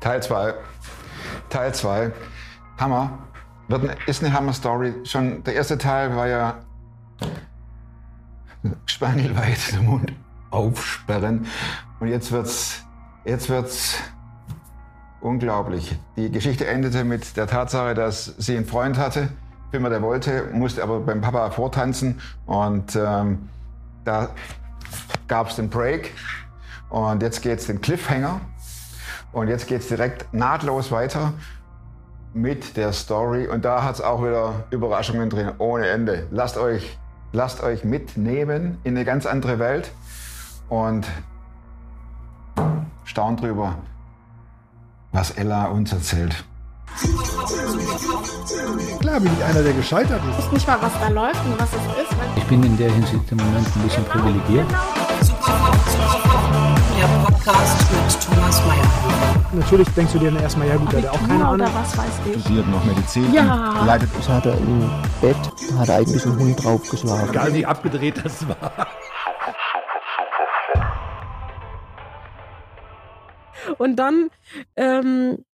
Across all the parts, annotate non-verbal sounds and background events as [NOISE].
Teil 2. Teil 2. Hammer. Wird eine, ist eine Hammer-Story. Schon der erste Teil war ja spangelweit den Mund aufsperren. Und jetzt wird's, jetzt wird's unglaublich. Die Geschichte endete mit der Tatsache, dass sie einen Freund hatte, immer der wollte, musste aber beim Papa vortanzen. Und ähm, da gab's den Break. Und jetzt geht's den Cliffhanger. Und jetzt geht's direkt nahtlos weiter mit der Story. Und da hat's auch wieder Überraschungen drin, ohne Ende. Lasst euch, lasst euch mitnehmen in eine ganz andere Welt und staunt drüber, was Ella uns erzählt. Klar bin ich einer, der gescheitert Ich ist. weiß nicht mal, was da läuft und was es ist. Ich bin in der Hinsicht im Moment ein bisschen privilegiert. Der Podcast mit Thomas Mayer. Natürlich denkst du dir dann erstmal, ja gut, hat ja auch keine Ahnung. was weiß ich. Studiert noch Medizin, Ja. leidet Das hat er im Bett, da hat er eigentlich einen Hund draufgeschlagen. Egal wie abgedreht das war. Und dann, ähm,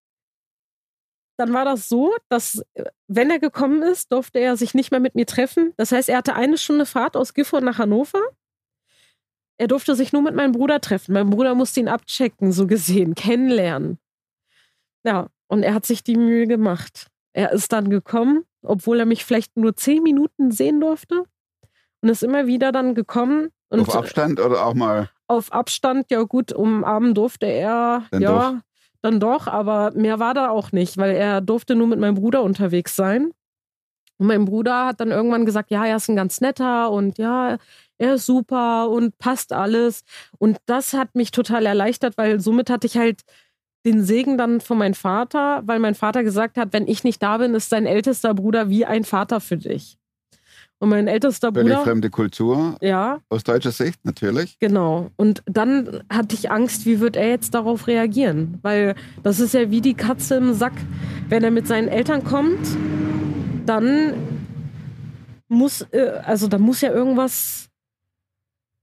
dann war das so, dass wenn er gekommen ist, durfte er sich nicht mehr mit mir treffen. Das heißt, er hatte eine Stunde Fahrt aus Gifhorn nach Hannover. Er durfte sich nur mit meinem Bruder treffen. Mein Bruder musste ihn abchecken, so gesehen, kennenlernen. Ja, und er hat sich die Mühe gemacht. Er ist dann gekommen, obwohl er mich vielleicht nur zehn Minuten sehen durfte. Und ist immer wieder dann gekommen. Und auf Abstand oder auch mal. auf Abstand, ja gut, umarmen durfte er, Dann ja, doch. dann doch, aber mehr war da auch nicht, weil er durfte nur mit meinem Bruder unterwegs sein. Und mein Bruder hat dann irgendwann gesagt, ja, er ist ein ganz netter und ja, er ist super und passt alles. Und das hat mich total erleichtert, weil somit hatte ich halt den Segen dann von meinem Vater, weil mein Vater gesagt hat, wenn ich nicht da bin, ist dein ältester Bruder wie ein Vater für dich. Und mein ältester Völlig Bruder, fremde Kultur, ja, aus deutscher Sicht natürlich. Genau. Und dann hatte ich Angst, wie wird er jetzt darauf reagieren? Weil das ist ja wie die Katze im Sack. Wenn er mit seinen Eltern kommt, dann muss, äh, also da muss ja irgendwas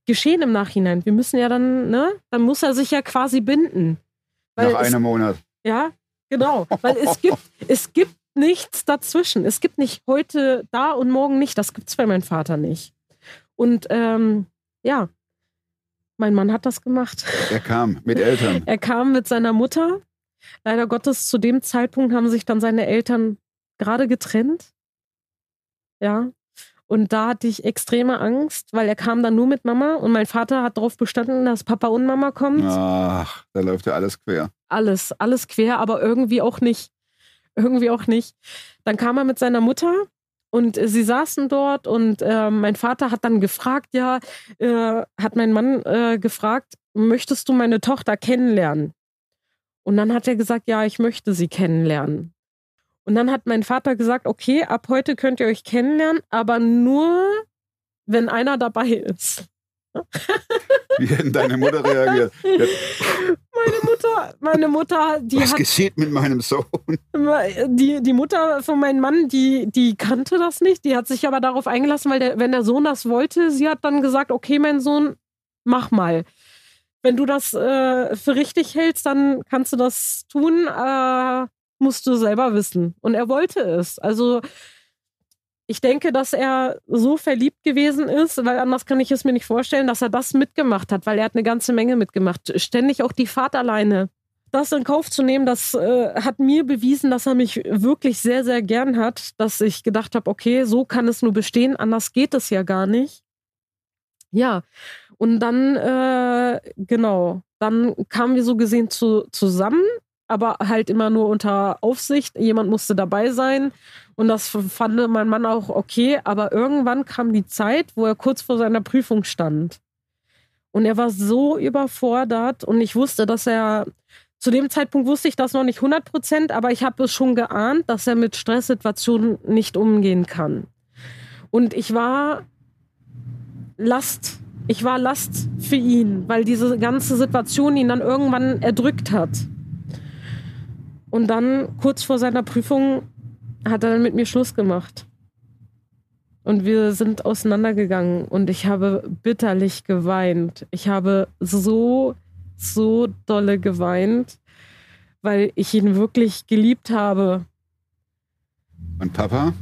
geschehen im Nachhinein. Wir müssen ja dann, ne? Dann muss er sich ja quasi binden. Nach es, einem Monat. ja, genau. Weil es gibt, [LAUGHS] es gibt nichts dazwischen. Es gibt nicht heute da und morgen nicht. Das gibt's bei meinem Vater nicht. Und ähm, ja, mein Mann hat das gemacht. Er kam mit Eltern. [LAUGHS] Er kam mit seiner Mutter. Leider Gottes, zu dem Zeitpunkt haben sich dann seine Eltern gerade getrennt. Ja. Und da hatte ich extreme Angst, weil er kam dann nur mit Mama und mein Vater hat darauf bestanden, dass Papa und Mama kommt. Ach, da läuft ja alles quer. Alles, alles quer, aber irgendwie auch nicht. Irgendwie auch nicht. Dann kam er mit seiner Mutter und äh, sie saßen dort und äh, mein Vater hat dann gefragt, ja, äh, hat mein Mann äh, gefragt, möchtest du meine Tochter kennenlernen? Und dann hat er gesagt, ja, ich möchte sie kennenlernen. Und dann hat mein Vater gesagt, okay, ab heute könnt ihr euch kennenlernen, aber nur, wenn einer dabei ist. Wie hätten deine Mutter reagiert? Meine Mutter, meine Mutter, die was hat geschieht mit meinem Sohn? Die, die Mutter von meinem Mann, die, die kannte das nicht. Die hat sich aber darauf eingelassen, weil der, wenn der Sohn das wollte, sie hat dann gesagt, okay, mein Sohn, mach mal. Wenn du das äh, für richtig hältst, dann kannst du das tun, äh, musst du selber wissen. Und er wollte es. Also ich denke, dass er so verliebt gewesen ist, weil anders kann ich es mir nicht vorstellen, dass er das mitgemacht hat, weil er hat eine ganze Menge mitgemacht. Ständig auch die Fahrt alleine das in Kauf zu nehmen, das äh, hat mir bewiesen, dass er mich wirklich sehr, sehr gern hat, dass ich gedacht habe, okay, so kann es nur bestehen, anders geht es ja gar nicht. Ja, und dann, äh, genau, dann kamen wir so gesehen zu, zusammen, aber halt immer nur unter Aufsicht. Jemand musste dabei sein und das fand mein Mann auch okay, aber irgendwann kam die Zeit, wo er kurz vor seiner Prüfung stand. Und er war so überfordert und ich wusste, dass er zu dem Zeitpunkt wusste ich das noch nicht 100 Prozent, aber ich habe es schon geahnt, dass er mit Stresssituationen nicht umgehen kann. Und ich war Last. Ich war Last für ihn, weil diese ganze Situation ihn dann irgendwann erdrückt hat. Und dann, kurz vor seiner Prüfung, hat er dann mit mir Schluss gemacht. Und wir sind auseinandergegangen und ich habe bitterlich geweint. Ich habe so, so dolle geweint, weil ich ihn wirklich geliebt habe. Und Papa?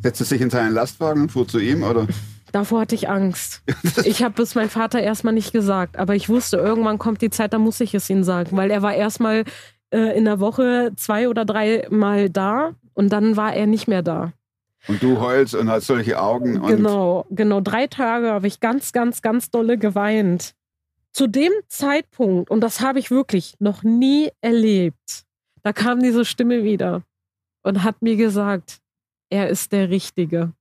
Setzte sich in seinen Lastwagen und fuhr zu ihm, oder? Davor hatte ich Angst. [LAUGHS] Ich habe es meinem Vater erstmal nicht gesagt, aber ich wusste, irgendwann kommt die Zeit, da muss ich es ihm sagen, weil er war erstmal äh, in der Woche zwei oder drei Mal da und dann war er nicht mehr da. Und du heulst und hast solche Augen. Und Genau, genau. Drei Tage habe ich ganz, ganz, ganz dolle geweint. Zu dem Zeitpunkt, und das habe ich wirklich noch nie erlebt, da kam diese Stimme wieder und hat mir gesagt, er ist der Richtige.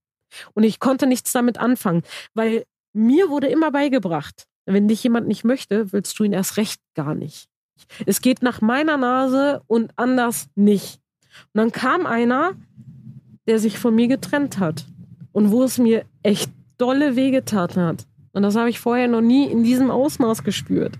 Und ich konnte nichts damit anfangen, weil mir wurde immer beigebracht, wenn dich jemand nicht möchte, willst du ihn erst recht gar nicht. Es geht nach meiner Nase und anders nicht. Und dann kam einer, der sich von mir getrennt hat und wo es mir echt dolle wehgetan hat. Und das habe ich vorher noch nie in diesem Ausmaß gespürt.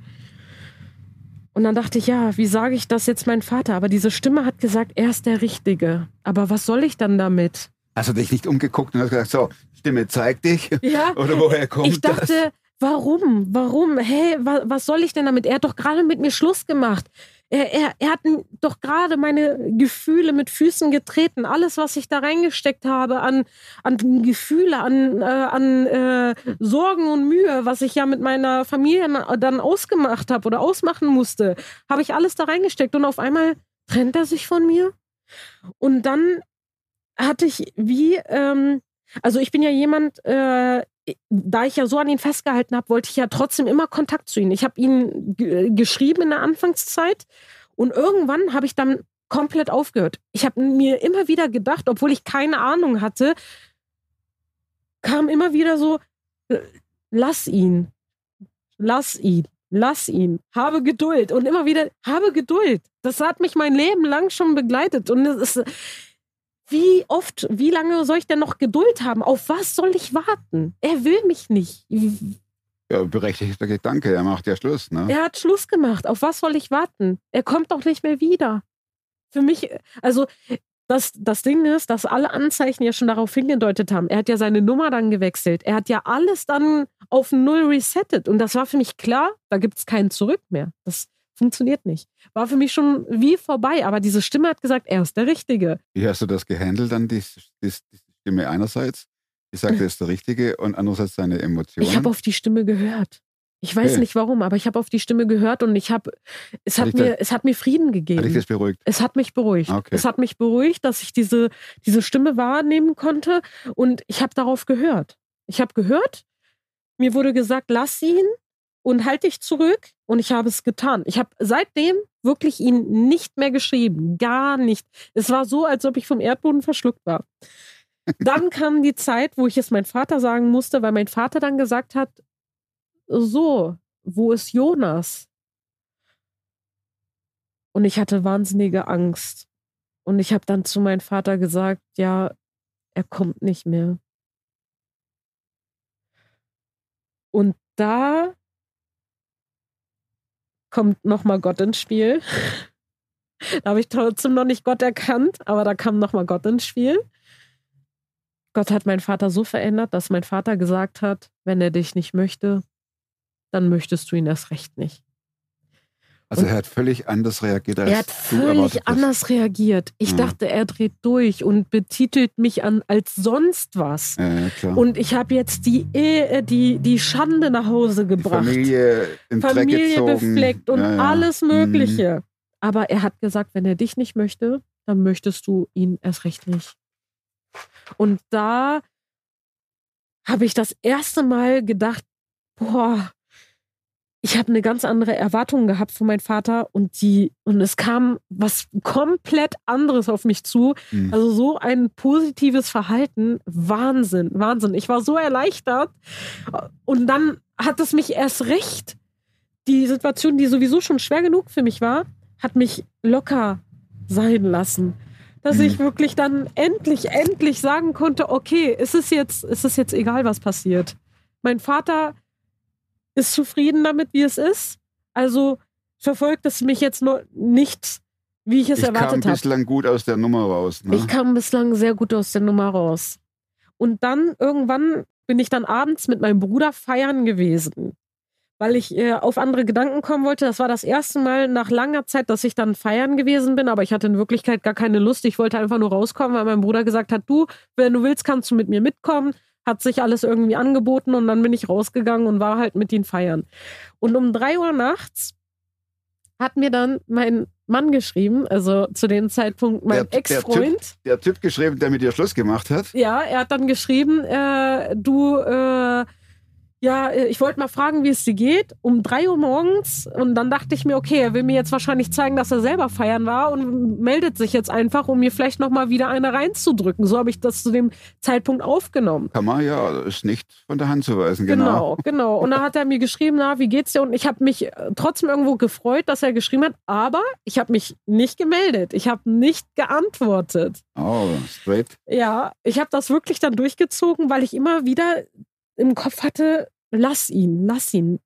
Und dann dachte ich, ja, wie sage ich das jetzt meinem Vater? Aber diese Stimme hat gesagt, er ist der Richtige. Aber was soll ich dann damit? Hast du dich nicht umgeguckt und hast gesagt, so, Stimme, zeig dich? Ja. [LAUGHS] Oder woher kommt ich dachte, das? Warum? Warum? Hey, wa was soll ich denn damit? Er hat doch gerade mit mir Schluss gemacht. Er, er, er hat doch gerade meine Gefühle mit Füßen getreten. Alles, was ich da reingesteckt habe an, an Gefühle, an, äh, an äh, Sorgen und Mühe, was ich ja mit meiner Familie dann ausgemacht habe oder ausmachen musste, habe ich alles da reingesteckt. Und auf einmal trennt er sich von mir. Und dann hatte ich wie, ähm, also ich bin ja jemand, äh, da ich ja so an ihn festgehalten habe, wollte ich ja trotzdem immer Kontakt zu ihm. Ich habe ihn g- geschrieben in der Anfangszeit und irgendwann habe ich dann komplett aufgehört. Ich habe mir immer wieder gedacht, obwohl ich keine Ahnung hatte, kam immer wieder so, äh, lass ihn, lass ihn, lass ihn, habe Geduld und immer wieder, habe Geduld. Das hat mich mein Leben lang schon begleitet und es ist, wie oft, wie lange soll ich denn noch Geduld haben? Auf was soll ich warten? Er will mich nicht. Ja, berechtigter Gedanke, er macht ja Schluss, ne? Er hat Schluss gemacht. Auf was soll ich warten? Er kommt doch nicht mehr wieder. Für mich, also das, das Ding ist, dass alle Anzeichen ja schon darauf hingedeutet haben. Er hat ja seine Nummer dann gewechselt. Er hat ja alles dann auf Null resettet. Und das war für mich klar, da gibt es keinen Zurück mehr. Das funktioniert nicht. War für mich schon wie vorbei. Aber diese Stimme hat gesagt, er ist der Richtige. Wie hast du das gehandelt dann, die, die, die Stimme einerseits, die sagt, er ist der Richtige und andererseits seine Emotionen? Ich habe auf die Stimme gehört. Ich weiß Okay. nicht warum, aber ich habe auf die Stimme gehört und ich habe, es Hat hat mir, das- es hat mir Frieden Hat dich gegeben. das beruhigt? Es hat mich beruhigt. Okay. Es hat mich beruhigt, dass ich diese, diese Stimme wahrnehmen konnte und ich habe darauf gehört. Ich habe gehört, mir wurde gesagt, lass ihn und halt dich zurück und ich habe es getan. Ich habe seitdem wirklich ihn nicht mehr geschrieben, gar nicht. Es war so, als ob ich vom Erdboden verschluckt war. Dann [LAUGHS] kam die Zeit, wo ich es meinem Vater sagen musste, weil mein Vater dann gesagt hat, so, wo ist Jonas? Und ich hatte wahnsinnige Angst. Und ich habe dann zu meinem Vater gesagt, ja, er kommt nicht mehr. Und da kommt nochmal Gott ins Spiel. Da habe ich trotzdem noch nicht Gott erkannt, aber da kam nochmal Gott ins Spiel. Gott hat meinen Vater so verändert, dass mein Vater gesagt hat, wenn er dich nicht möchte, dann möchtest du ihn erst recht nicht. Also er hat völlig anders reagiert, als Er hat völlig anders reagiert. Ich Ja. dachte, er dreht durch und betitelt mich an als sonst was. Ja. Und ich habe jetzt die, Ehe, die, die Schande nach Hause die gebracht. Familie in Dreck Familie gezogen. befleckt und Ja, alles Mhm. Mögliche. Aber er hat gesagt, wenn er dich nicht möchte, dann möchtest du ihn erst recht nicht. Und da habe ich das erste Mal gedacht, boah, ich habe eine ganz andere Erwartung gehabt von meinem Vater und die und es kam was komplett anderes auf mich zu. Mhm. Also so ein positives Verhalten, Wahnsinn, Wahnsinn. Ich war so erleichtert und dann hat es mich erst recht die Situation, die sowieso schon schwer genug für mich war, hat mich locker sein lassen. Dass Mhm. ich wirklich dann endlich, endlich sagen konnte, okay, es ist jetzt, es ist jetzt egal, was passiert. Mein Vater ist zufrieden damit, wie es ist. Also verfolgt es mich jetzt nur nicht, wie ich es Ich kam erwartet habe. bislang gut aus der Nummer raus. Ne? Ich kam bislang sehr gut aus der Nummer raus. Und dann irgendwann bin ich dann abends mit meinem Bruder feiern gewesen. weil ich äh, auf andere Gedanken kommen wollte. Das war das erste Mal nach langer Zeit, dass ich dann feiern gewesen bin, aber ich hatte in Wirklichkeit gar keine Lust. Ich wollte einfach nur rauskommen, weil mein Bruder gesagt hat, du, wenn du willst, kannst du mit mir mitkommen. Hat sich alles irgendwie angeboten und dann bin ich rausgegangen und war halt mit ihnen feiern. Und um drei Uhr nachts hat mir dann mein Mann geschrieben, also zu dem Zeitpunkt mein Der- der Ex-Freund. Der Typ geschrieben, der mit dir Schluss gemacht hat. Ja, er hat dann geschrieben, äh, du, äh, ja, äh, ich wollte mal fragen, wie es dir geht, um drei Uhr morgens. Und dann dachte ich mir, okay, er will mir jetzt wahrscheinlich zeigen, dass er selber feiern war und meldet sich jetzt einfach, um mir vielleicht nochmal wieder eine reinzudrücken. So habe ich das zu dem Zeitpunkt aufgenommen. Kann man ja, ist nicht von der Hand zu weisen, genau. Genau, genau. Und dann hat er mir geschrieben, na, wie geht's dir? Und ich habe mich äh, trotzdem irgendwo gefreut, dass er geschrieben hat, aber ich habe mich nicht gemeldet. Ich habe nicht geantwortet. Oh, straight. Ja, ich habe das wirklich dann durchgezogen, weil ich immer wieder im Kopf hatte, lass ihn, lass ihn,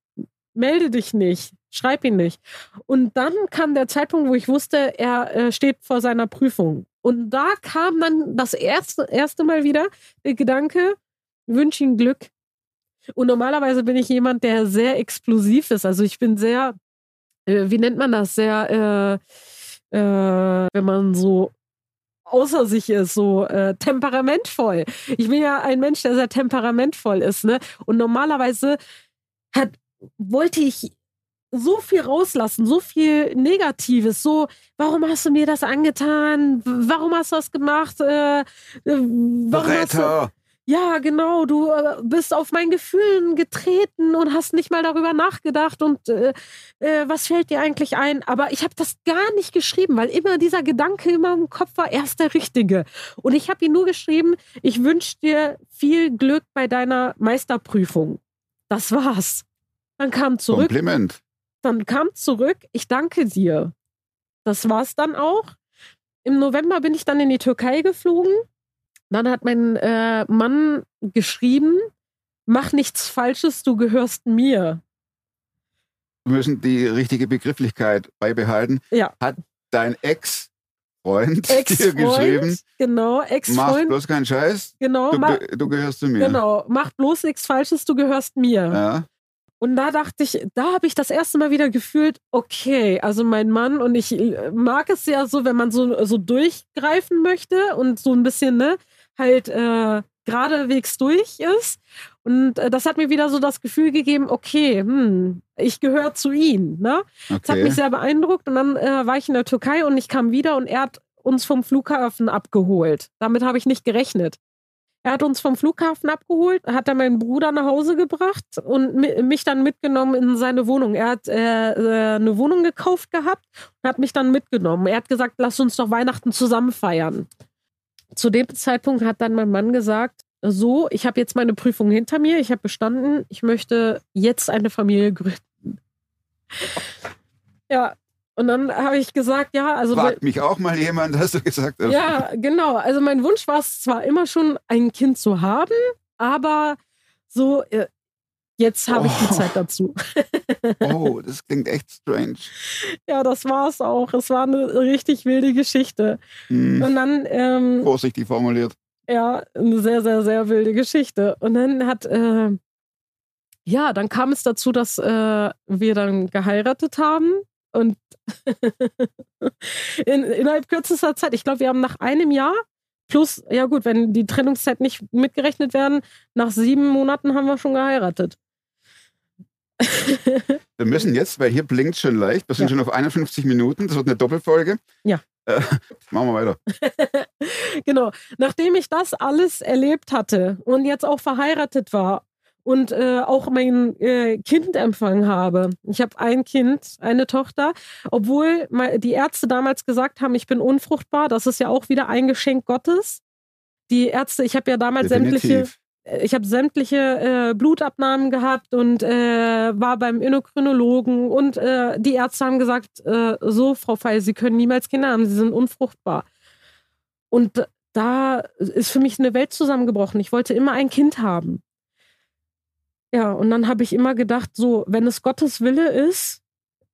melde dich nicht, schreib ihn nicht. Und dann kam der Zeitpunkt, wo ich wusste, er äh, steht vor seiner Prüfung. Und da kam dann das erste, erste Mal wieder der Gedanke, wünsche ihm Glück. Und normalerweise bin ich jemand, der sehr explosiv ist. Also ich bin sehr, äh, wie nennt man das, sehr, äh, äh, wenn man so außer sich ist, so äh, temperamentvoll. Ich bin ja ein Mensch, der sehr temperamentvoll ist, ne? Und normalerweise hat, wollte ich so viel rauslassen, so viel Negatives, so, warum hast du mir das angetan? Warum hast du das gemacht? Äh, äh, warum hast du, Verräter. Ja, genau. Du äh, bist auf meinen Gefühlen getreten und hast nicht mal darüber nachgedacht. Und äh, äh, was fällt dir eigentlich ein? Aber ich habe das gar nicht geschrieben, weil immer dieser Gedanke immer im Kopf war, er ist der Richtige. Und ich habe ihm nur geschrieben, ich wünsche dir viel Glück bei deiner Meisterprüfung. Das war's. Dann kam zurück, Kompliment. dann kam zurück, ich danke dir. Das war's dann auch. Im November bin ich dann in die Türkei geflogen. Dann hat mein äh, Mann geschrieben, mach nichts Falsches, du gehörst mir. Wir müssen die richtige Begrifflichkeit beibehalten. Ja. Hat dein Ex-Freund [LAUGHS] dir geschrieben, Ex-Freund, genau, mach Ex-Freund, bloß keinen Scheiß, genau, du, ma ge- du gehörst zu mir. genau, mach bloß nichts Falsches, du gehörst mir. Ja. Und da dachte ich, da habe ich das erste Mal wieder gefühlt, okay, also mein Mann und ich äh, mag es ja so, wenn man so, so durchgreifen möchte und so ein bisschen, ne, halt äh, geradewegs durch ist. Und äh, das hat mir wieder so das Gefühl gegeben, okay, hm, ich gehöre zu ihm, ne? Das hat Okay. mich sehr beeindruckt und dann äh, war ich in der Türkei und ich kam wieder und er hat uns vom Flughafen abgeholt. Damit habe ich nicht gerechnet. Er hat uns vom Flughafen abgeholt, hat dann meinen Bruder nach Hause gebracht und mi- mich dann mitgenommen in seine Wohnung. Er hat äh, äh, eine Wohnung gekauft gehabt und hat mich dann mitgenommen. Er hat gesagt, lass uns doch Weihnachten zusammen feiern. Zu dem Zeitpunkt hat dann mein Mann gesagt, so, ich habe jetzt meine Prüfung hinter mir, ich habe bestanden, ich möchte jetzt eine Familie gründen. Ja, und dann habe ich gesagt, ja, also Fragt mich auch mal jemand, hast du gesagt. hast. ja, genau. Also mein Wunsch war es zwar immer schon, ein Kind zu haben, aber so, äh, jetzt habe ich die Oh. Zeit dazu. [LAUGHS] Oh, [LAUGHS] das klingt echt strange. Ja, das war es auch. Es war eine richtig wilde Geschichte. Hm, Und dann, ähm, vorsichtig formuliert. ja, eine sehr, sehr, sehr wilde Geschichte. Und dann hat, äh, ja, dann kam es dazu, dass äh, wir dann geheiratet haben. Und [LAUGHS] in, innerhalb kürzester Zeit, ich glaube, wir haben nach einem Jahr plus, ja gut, wenn die Trennungszeit nicht mitgerechnet werden, nach sieben Monaten haben wir schon geheiratet. Wir müssen jetzt, weil hier blinkt schon leicht, wir sind Ja. schon auf 51 Minuten, das wird eine Doppelfolge. Ja. Äh, [LAUGHS] machen wir weiter. [LAUGHS] genau. Nachdem ich das alles erlebt hatte und jetzt auch verheiratet war und äh, auch mein äh, Kind empfangen habe. Ich habe ein Kind, eine Tochter, obwohl die Ärzte damals gesagt haben, ich bin unfruchtbar. Das ist ja auch wieder ein Geschenk Gottes. Die Ärzte, ich habe ja damals sämtliche, Definitiv. Ich habe sämtliche äh, Blutabnahmen gehabt und äh, war beim Endokrinologen und äh, die Ärzte haben gesagt, äh, so Frau Feil, Sie können niemals Kinder haben, Sie sind unfruchtbar. Und da ist für mich eine Welt zusammengebrochen. Ich wollte immer ein Kind haben. Ja, und dann habe ich immer gedacht, so, wenn es Gottes Wille ist,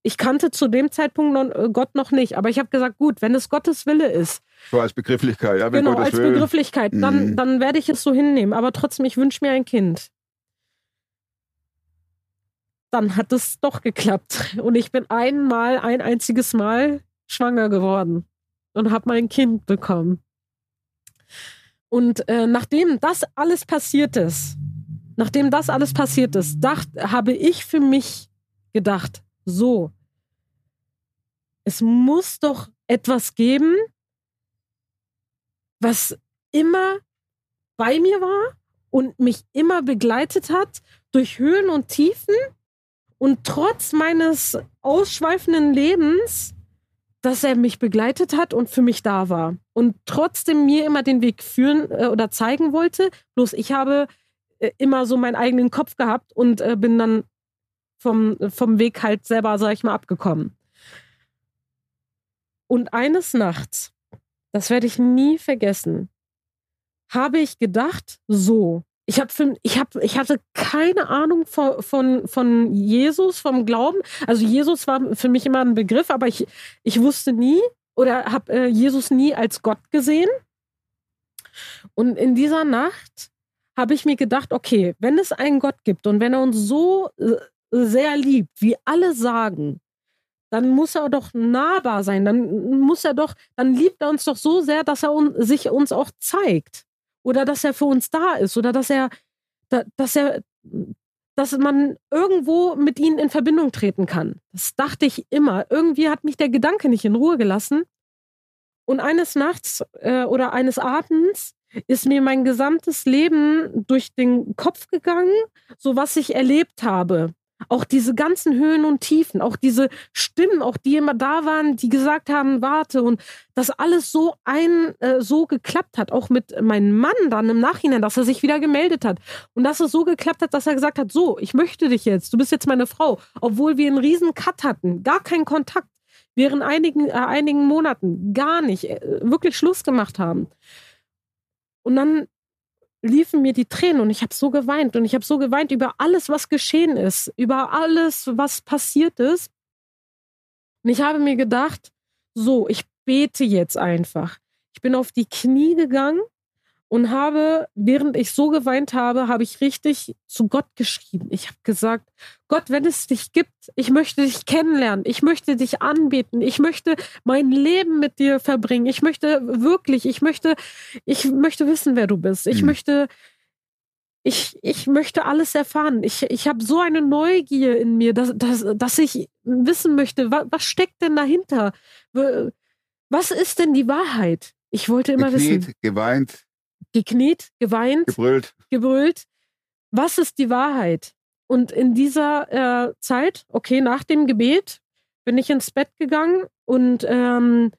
ich kannte zu dem Zeitpunkt noch, äh, Gott noch nicht, aber ich habe gesagt, gut, wenn es Gottes Wille ist, So als Begrifflichkeit, ja, wenn genau, Gottes als will. Begrifflichkeit, dann, Mhm. dann werde ich es so hinnehmen. Aber trotzdem, ich wünsche mir ein Kind. dann hat es doch geklappt. Und ich bin einmal, ein einziges Mal schwanger geworden und habe mein Kind bekommen. Und äh, nachdem das alles passiert ist, nachdem das alles passiert ist, dacht, habe ich für mich gedacht, so, es muss doch etwas geben, was immer bei mir war und mich immer begleitet hat durch Höhen und Tiefen und trotz meines ausschweifenden Lebens, dass er mich begleitet hat und für mich da war und trotzdem mir immer den Weg führen äh, oder zeigen wollte. Bloß ich habe äh, immer so meinen eigenen Kopf gehabt und äh, bin dann vom, vom Weg halt selber, sag ich mal, abgekommen. Und eines Nachts, das werde ich nie vergessen, habe ich gedacht, so, ich, hab ich, hab, ich hatte keine Ahnung von, von, von Jesus, vom Glauben. Also Jesus war für mich immer ein Begriff, aber ich, ich wusste nie oder habe äh, Jesus nie als Gott gesehen. Und in dieser Nacht habe ich mir gedacht, okay, wenn es einen Gott gibt und wenn er uns so äh, sehr liebt, wie alle sagen, dann muss er doch nahbar sein, dann muss er doch, dann liebt er uns doch so sehr, dass er un sich uns auch zeigt oder dass er für uns da ist oder dass er, dass er, dass man irgendwo mit ihnen in Verbindung treten kann. Das dachte ich immer. Irgendwie hat mich der Gedanke nicht in Ruhe gelassen. Und eines Nachts äh, oder eines Abends ist mir mein gesamtes Leben durch den Kopf gegangen, so was ich erlebt habe. Auch diese ganzen Höhen und Tiefen, auch diese Stimmen, auch die immer da waren, die gesagt haben, warte und das alles so ein äh, so geklappt hat, auch mit meinem Mann dann im Nachhinein, dass er sich wieder gemeldet hat und dass es so geklappt hat, dass er gesagt hat, so, ich möchte dich jetzt, du bist jetzt meine Frau, obwohl wir einen riesen Cut hatten, gar keinen Kontakt während einigen äh, einigen Monaten, gar nicht, äh, wirklich Schluss gemacht haben. Und dann liefen mir die Tränen und ich habe so geweint und ich habe so geweint über alles, was geschehen ist, über alles, was passiert ist. Und ich habe mir gedacht, so, ich bete jetzt einfach. Ich bin auf die Knie gegangen und habe, während ich so geweint habe, habe ich richtig zu Gott geschrieben. Ich habe gesagt, Gott, wenn es dich gibt, ich möchte dich kennenlernen, ich möchte dich anbeten, ich möchte mein Leben mit dir verbringen, ich möchte wirklich, ich möchte, ich möchte wissen, wer du bist. Ich mhm. möchte, ich, ich möchte alles erfahren. Ich, ich habe so eine Neugier in mir, dass, dass, dass ich wissen möchte, was, was steckt denn dahinter? Was ist denn die Wahrheit? Ich wollte immer Gekniet, wissen. geweint, gekniet, geweint, gebrüllt. gebrüllt. Was ist die Wahrheit? Und in dieser äh, Zeit, okay, nach dem Gebet, bin ich ins Bett gegangen und ähm,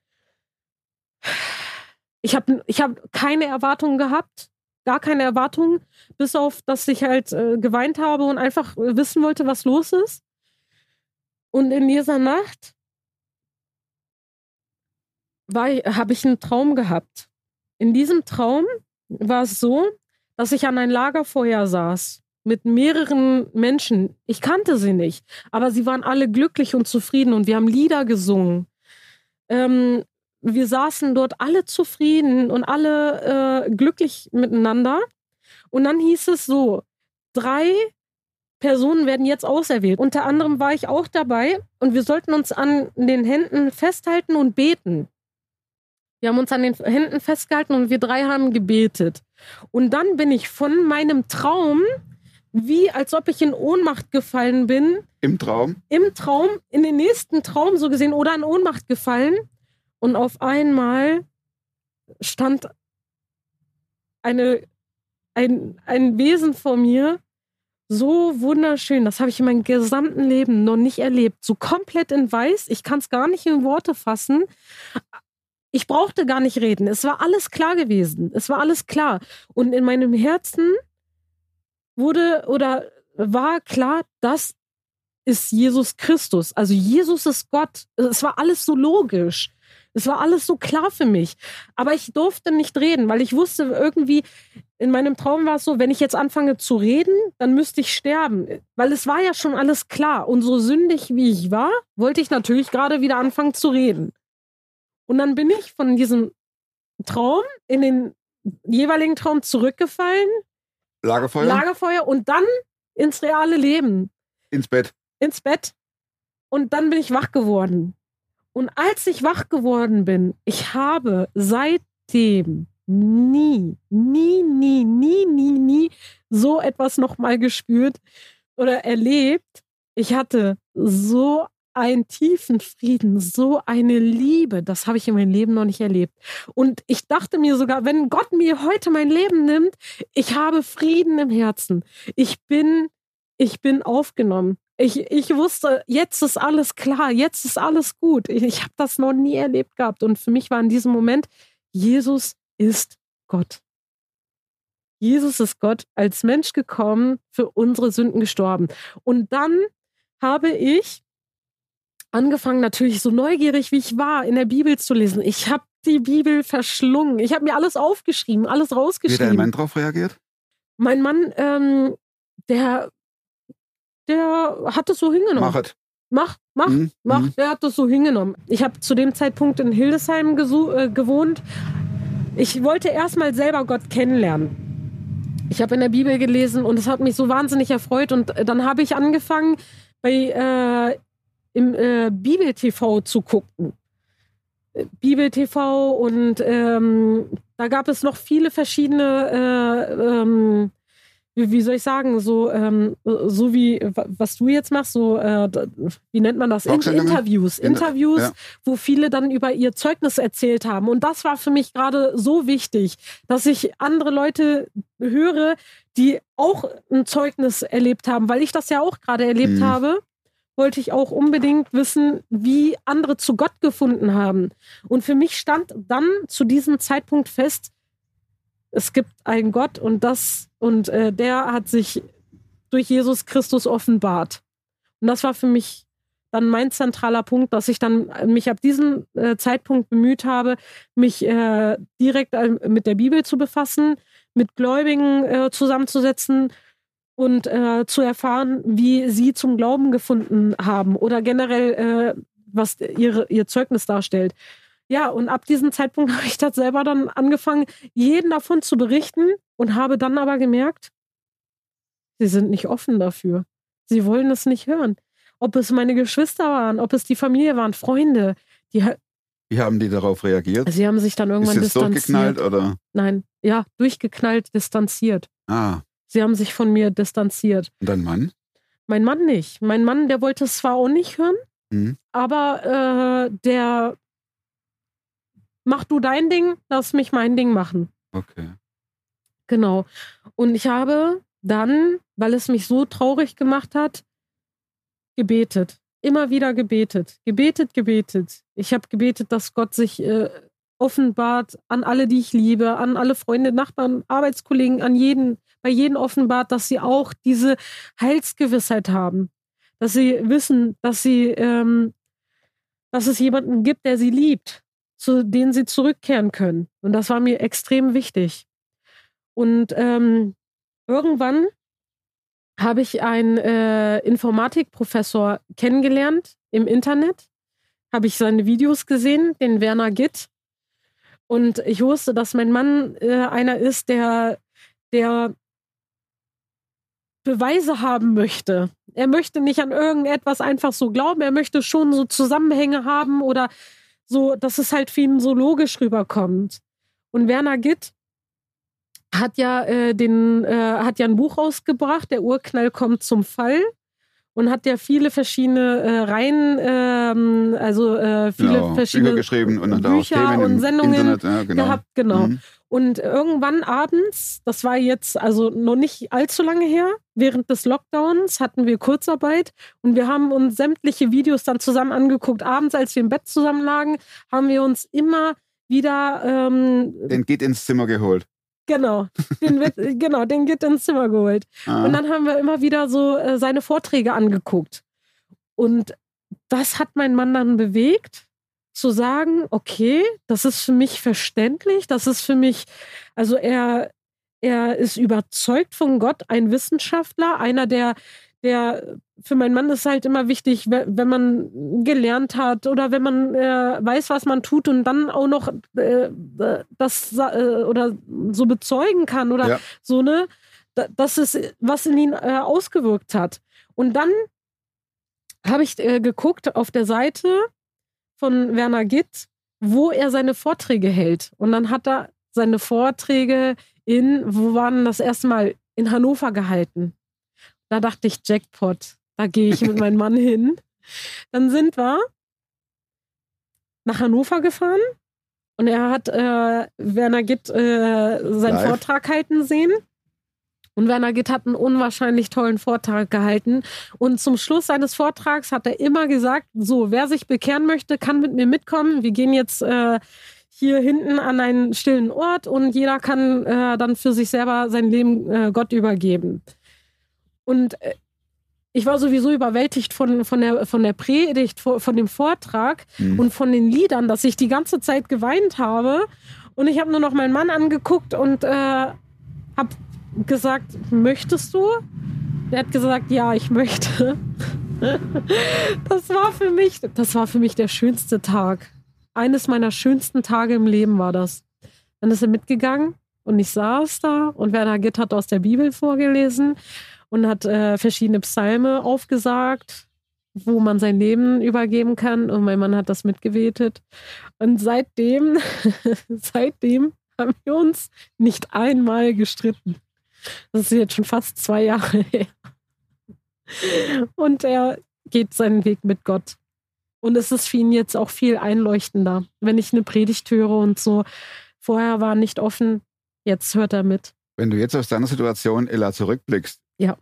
ich habe ich hab keine Erwartungen gehabt, gar keine Erwartungen, bis auf, dass ich halt äh, geweint habe und einfach wissen wollte, was los ist. Und in dieser Nacht habe ich einen Traum gehabt. In diesem Traum war es so, dass ich an ein Lagerfeuer saß mit mehreren Menschen. Ich kannte sie nicht, aber sie waren alle glücklich und zufrieden und wir haben Lieder gesungen. Ähm, wir saßen dort alle zufrieden und alle äh, glücklich miteinander. Und dann hieß es so, drei Personen werden jetzt auserwählt. Unter anderem war ich auch dabei und wir sollten uns an den Händen festhalten und beten. Wir haben uns an den Händen festgehalten und wir drei haben gebetet. Und dann bin ich von meinem Traum, wie als ob ich in Ohnmacht gefallen bin. Im Traum? Im Traum, in den nächsten Traum so gesehen oder in Ohnmacht gefallen. Und auf einmal stand eine, ein, ein Wesen vor mir, so wunderschön. Das habe ich in meinem gesamten Leben noch nicht erlebt. So komplett in Weiß. Ich kann es gar nicht in Worte fassen ich brauchte gar nicht reden. Es war alles klar gewesen. Es war alles klar. Und in meinem Herzen wurde oder war klar, das ist Jesus Christus. Also Jesus ist Gott. Es war alles so logisch. Es war alles so klar für mich. Aber ich durfte nicht reden, weil ich wusste irgendwie, in meinem Traum war es so, wenn ich jetzt anfange zu reden, dann müsste ich sterben. Weil es war ja schon alles klar. Und so sündig wie ich war, wollte ich natürlich gerade wieder anfangen zu reden. Und dann bin ich von diesem Traum in den jeweiligen Traum zurückgefallen. Lagerfeuer? Lagerfeuer und dann ins reale Leben. Ins Bett. ins Bett und dann bin ich wach geworden. Und als ich wach geworden bin, ich habe seitdem nie, nie, nie, nie, nie, nie so etwas nochmal gespürt oder erlebt. Ich hatte so einen tiefen Frieden, so eine Liebe, das habe ich in meinem Leben noch nicht erlebt. Und ich dachte mir sogar, wenn Gott mir heute mein Leben nimmt, ich habe Frieden im Herzen. Ich bin, ich bin aufgenommen. Ich, ich wusste, jetzt ist alles klar, jetzt ist alles gut. Ich, ich habe das noch nie erlebt gehabt. Und für mich war in diesem Moment, Jesus ist Gott. Jesus ist Gott als Mensch gekommen, für unsere Sünden gestorben. Und dann habe ich angefangen, natürlich so neugierig wie ich war, in der Bibel zu lesen. Ich habe die Bibel verschlungen. Ich habe mir alles aufgeschrieben, alles Wie rausgeschrieben. dein Mann drauf reagiert? Mein Mann, ähm, der, der hat es so hingenommen. Mach es. Mach, mach, Mhm, mach. mhm. Der hat das so hingenommen. Ich habe zu dem Zeitpunkt in Hildesheim äh, gewohnt. Ich wollte erstmal selber Gott kennenlernen. Ich habe in der Bibel gelesen und es hat mich so wahnsinnig erfreut. Und äh, dann habe ich angefangen, bei äh, im äh, Bibel-TV zu gucken. Äh, Bibel-TV und ähm, da gab es noch viele verschiedene äh, ähm, wie, wie soll ich sagen, so, ähm, so wie wa- was du jetzt machst, so, äh, wie nennt man das? In? Interviews. Inter- Interviews, ja. wo viele dann über ihr Zeugnis erzählt haben. Und das war für mich gerade so wichtig, dass ich andere Leute höre, die auch ein Zeugnis erlebt haben, weil ich das ja auch gerade erlebt Mhm. habe wollte ich auch unbedingt wissen, wie andere zu Gott gefunden haben. Und für mich stand dann zu diesem Zeitpunkt fest, es gibt einen Gott und das und äh, der hat sich durch Jesus Christus offenbart. Und das war für mich dann mein zentraler Punkt, dass ich dann mich ab diesem äh, Zeitpunkt bemüht habe, mich äh, direkt äh, mit der Bibel zu befassen, mit Gläubigen äh, zusammenzusetzen und äh, zu erfahren, wie sie zum Glauben gefunden haben oder generell, äh, was ihre, ihr Zeugnis darstellt. Ja, und ab diesem Zeitpunkt [LAUGHS] habe ich das selber dann angefangen, jeden davon zu berichten und habe dann aber gemerkt, sie sind nicht offen dafür. Sie wollen es nicht hören. Ob es meine Geschwister waren, ob es die Familie waren, Freunde, die, Wie haben die darauf reagiert? sie haben sich dann Ist irgendwann durchgeknallt distanziert. oder? Nein, ja, durchgeknallt, distanziert. Ah, Sie haben sich von mir distanziert. und dein Mann? Mein Mann nicht. Mein Mann, der wollte es zwar auch nicht hören, Mhm. aber äh, der mach du dein Ding, lass mich mein Ding machen. Okay. Genau. Und ich habe dann, weil es mich so traurig gemacht hat, gebetet. Immer wieder gebetet. Gebetet, gebetet. Ich habe gebetet, dass Gott sich äh, offenbart an alle, die ich liebe, an alle Freunde, Nachbarn, Arbeitskollegen, an jeden, bei jedem offenbart, dass sie auch diese Heilsgewissheit haben. Dass sie wissen, dass sie, ähm, dass es jemanden gibt, der sie liebt, zu denen sie zurückkehren können. Und das war mir extrem wichtig. Und ähm, irgendwann habe ich einen äh, Informatikprofessor kennengelernt im Internet. Habe ich seine Videos gesehen, den Werner Gitt. Und ich wusste, dass mein Mann äh, einer ist, der, der Beweise haben möchte. Er möchte nicht an irgendetwas einfach so glauben. Er möchte schon so Zusammenhänge haben oder so, dass es halt für ihn so logisch rüberkommt. Und Werner Gitt hat ja äh, den äh, hat ja ein Buch rausgebracht, der Urknall kommt zum Fall und hat ja viele verschiedene äh, Reihen, ähm, also äh, viele Genau, verschiedene Bücher geschrieben und Bücher und im Sendungen Internet. Ja, genau. gehabt, genau. Mhm. Und irgendwann abends, das war jetzt also noch nicht allzu lange her, während des Lockdowns hatten wir Kurzarbeit und wir haben uns sämtliche Videos dann zusammen angeguckt. Abends, als wir im Bett zusammen lagen, haben wir uns immer wieder ähm, Den geht ins Zimmer geholt. genau, den wird, [LAUGHS] genau, den geht ins Zimmer geholt. Ah. Und dann haben wir immer wieder so äh, seine Vorträge angeguckt. Und das hat mein Mann dann bewegt, zu sagen, okay, das ist für mich verständlich, das ist für mich, also er, er ist überzeugt von Gott, ein Wissenschaftler, einer, der, der, für meinen Mann ist halt immer wichtig, we- wenn man gelernt hat oder wenn man äh, weiß, was man tut und dann auch noch äh, äh, das äh, oder so bezeugen kann oder Ja. so, ne? Da- Das ist, was in ihn äh, ausgewirkt hat. Und dann habe ich äh, geguckt auf der Seite von Werner Gitt, wo er seine Vorträge hält. Und dann hat er seine Vorträge in, wo waren das erste Mal? In Hannover gehalten. Da dachte ich, Jackpot, da gehe ich mit meinem Mann hin. Dann sind wir nach Hannover gefahren und er hat äh, Werner Gitt äh, seinen Live? Vortrag halten sehen. Und Werner Gitt hat einen unwahrscheinlich tollen Vortrag gehalten. Und zum Schluss seines Vortrags hat er immer gesagt: So, wer sich bekehren möchte, kann mit mir mitkommen. Wir gehen jetzt äh, hier hinten an einen stillen Ort und jeder kann äh, dann für sich selber sein Leben äh, Gott übergeben. Und äh, ich war sowieso überwältigt von, von, der, von der Predigt, von, von dem Vortrag Hm. und von den Liedern, dass ich die ganze Zeit geweint habe. Und ich habe nur noch meinen Mann angeguckt und äh, habe gesagt, möchtest du? Der hat gesagt, ja, ich möchte. Das war für mich, das war für mich der schönste Tag. Eines meiner schönsten Tage im Leben war das. Dann ist er mitgegangen und ich saß da und Werner Gitt hat aus der Bibel vorgelesen und hat äh, verschiedene Psalme aufgesagt, wo man sein Leben übergeben kann. Und mein Mann hat das mitgebetet. Und seitdem, [LAUGHS] seitdem haben wir uns nicht einmal gestritten. Das ist jetzt schon fast zwei Jahre [LAUGHS] her. Und er geht seinen Weg mit Gott. Und es ist für ihn jetzt auch viel einleuchtender, wenn ich eine Predigt höre und so. Vorher war er nicht offen, jetzt hört er mit. Wenn du jetzt aus deiner Situation, Ella, zurückblickst, Ja.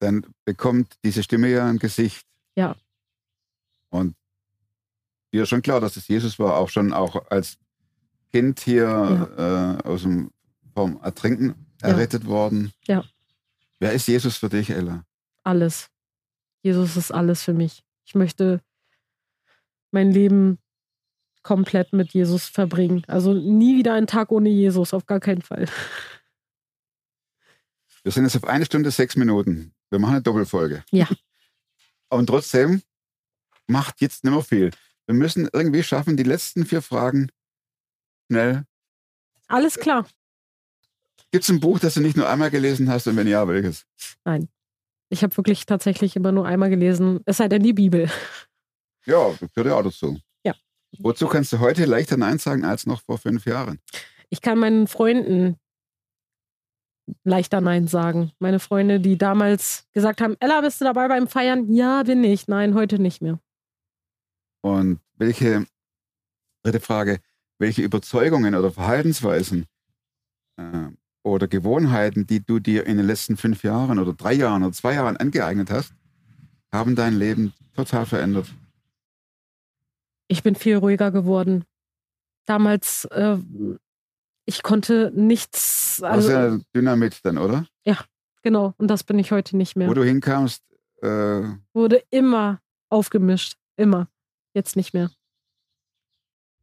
dann bekommt diese Stimme ja ein Gesicht. Ja. Und dir ist schon klar, dass es Jesus war, auch schon auch als Kind hier äh, aus dem vom Ertrinken Ja. errettet worden. Ja. Wer ist Jesus für dich, Ella? Alles. Jesus ist alles für mich. Ich möchte mein Leben komplett mit Jesus verbringen. Also nie wieder einen Tag ohne Jesus, auf gar keinen Fall. [LAUGHS] Wir sind jetzt auf eine Stunde sechs Minuten. Wir machen eine Doppelfolge. Ja. Und trotzdem macht jetzt nicht mehr viel. Wir müssen irgendwie schaffen, die letzten vier Fragen schnell. Alles klar. Gibt es ein Buch, das du nicht nur einmal gelesen hast und wenn ja, welches? Ich habe wirklich tatsächlich immer nur einmal gelesen, es sei denn die Bibel. [LAUGHS] Ja, das gehört ja auch dazu. Ja. Wozu kannst du heute leichter Nein sagen als noch vor fünf Jahren? Ich kann meinen Freunden leichter Nein sagen. Meine Freunde, die damals gesagt haben, Ella, bist du dabei beim Feiern? Ja, bin ich. Nein, heute nicht mehr. Und welche, dritte Frage, welche Überzeugungen oder Verhaltensweisen äh, oder Gewohnheiten, die du dir in den letzten fünf Jahren oder drei Jahren oder zwei Jahren angeeignet hast, haben dein Leben total verändert? Ich bin viel ruhiger geworden. Damals, äh, ich konnte nichts, Das ist also, ja Dynamit dann, oder? genau, und das bin ich heute nicht mehr. Wo du hinkamst, äh, Wurde immer aufgemischt. Immer. Jetzt nicht mehr.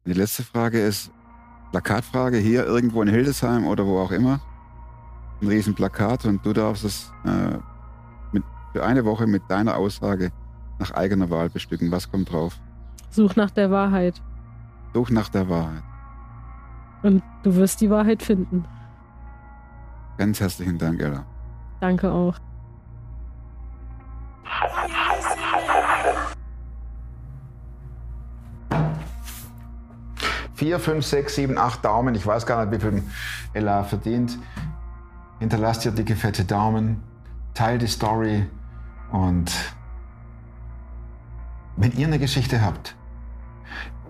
die letzte Frage ist, Plakatfrage, hier irgendwo in Hildesheim oder wo auch immer. Ein riesen Plakat und du darfst es äh, mit, für eine Woche mit deiner Aussage nach eigener Wahl bestücken. Was kommt drauf? Such nach der Wahrheit. Such nach der Wahrheit. Und du wirst die Wahrheit finden. Ganz herzlichen Dank, Ella. Danke auch. Vier, fünf, sechs, sieben, acht Daumen. Ich weiß gar nicht, wie viel Ella verdient. Hinterlasst ihr dicke, fette Daumen. Teilt die Story. Und wenn ihr eine Geschichte habt,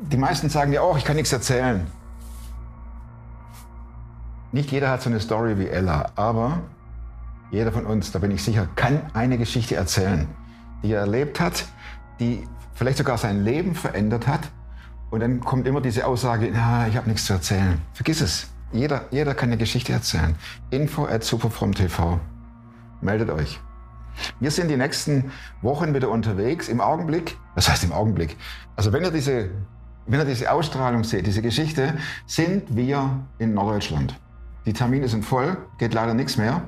die meisten sagen ja, oh, ich kann nichts erzählen. Nicht jeder hat so eine Story wie Ella, aber jeder von uns, da bin ich sicher, kann eine Geschichte erzählen, die er erlebt hat, die vielleicht sogar sein Leben verändert hat. Und dann kommt immer diese Aussage, na, ich habe nichts zu erzählen. Vergiss es. Jeder, jeder kann eine Geschichte erzählen. Info at superfromtv. Meldet euch. Wir sind die nächsten Wochen wieder unterwegs. Im Augenblick, was heißt im Augenblick? Also wenn ihr diese, wenn ihr diese Ausstrahlung seht, diese Geschichte, sind wir in Norddeutschland. Die Termine sind voll, geht leider nichts mehr.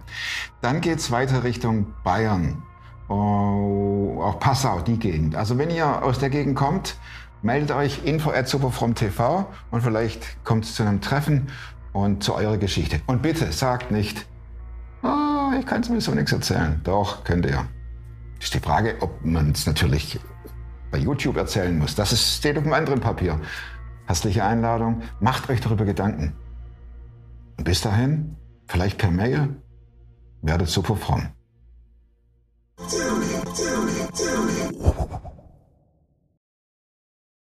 Dann geht's weiter Richtung Bayern. Oh, auch Passau, die Gegend. Also wenn ihr aus der Gegend kommt, meldet euch info at superfromtv und vielleicht kommt es zu einem Treffen und zu eurer Geschichte. Und bitte sagt nicht, ah, ich kann sowieso nichts erzählen. Doch, könnt ihr. Ist die Frage, ob man es natürlich bei YouTube erzählen muss. Das ist, steht auf einem anderen Papier. Herzliche Einladung. Macht euch darüber Gedanken. Und bis dahin, vielleicht per Mail, werdet super fromm.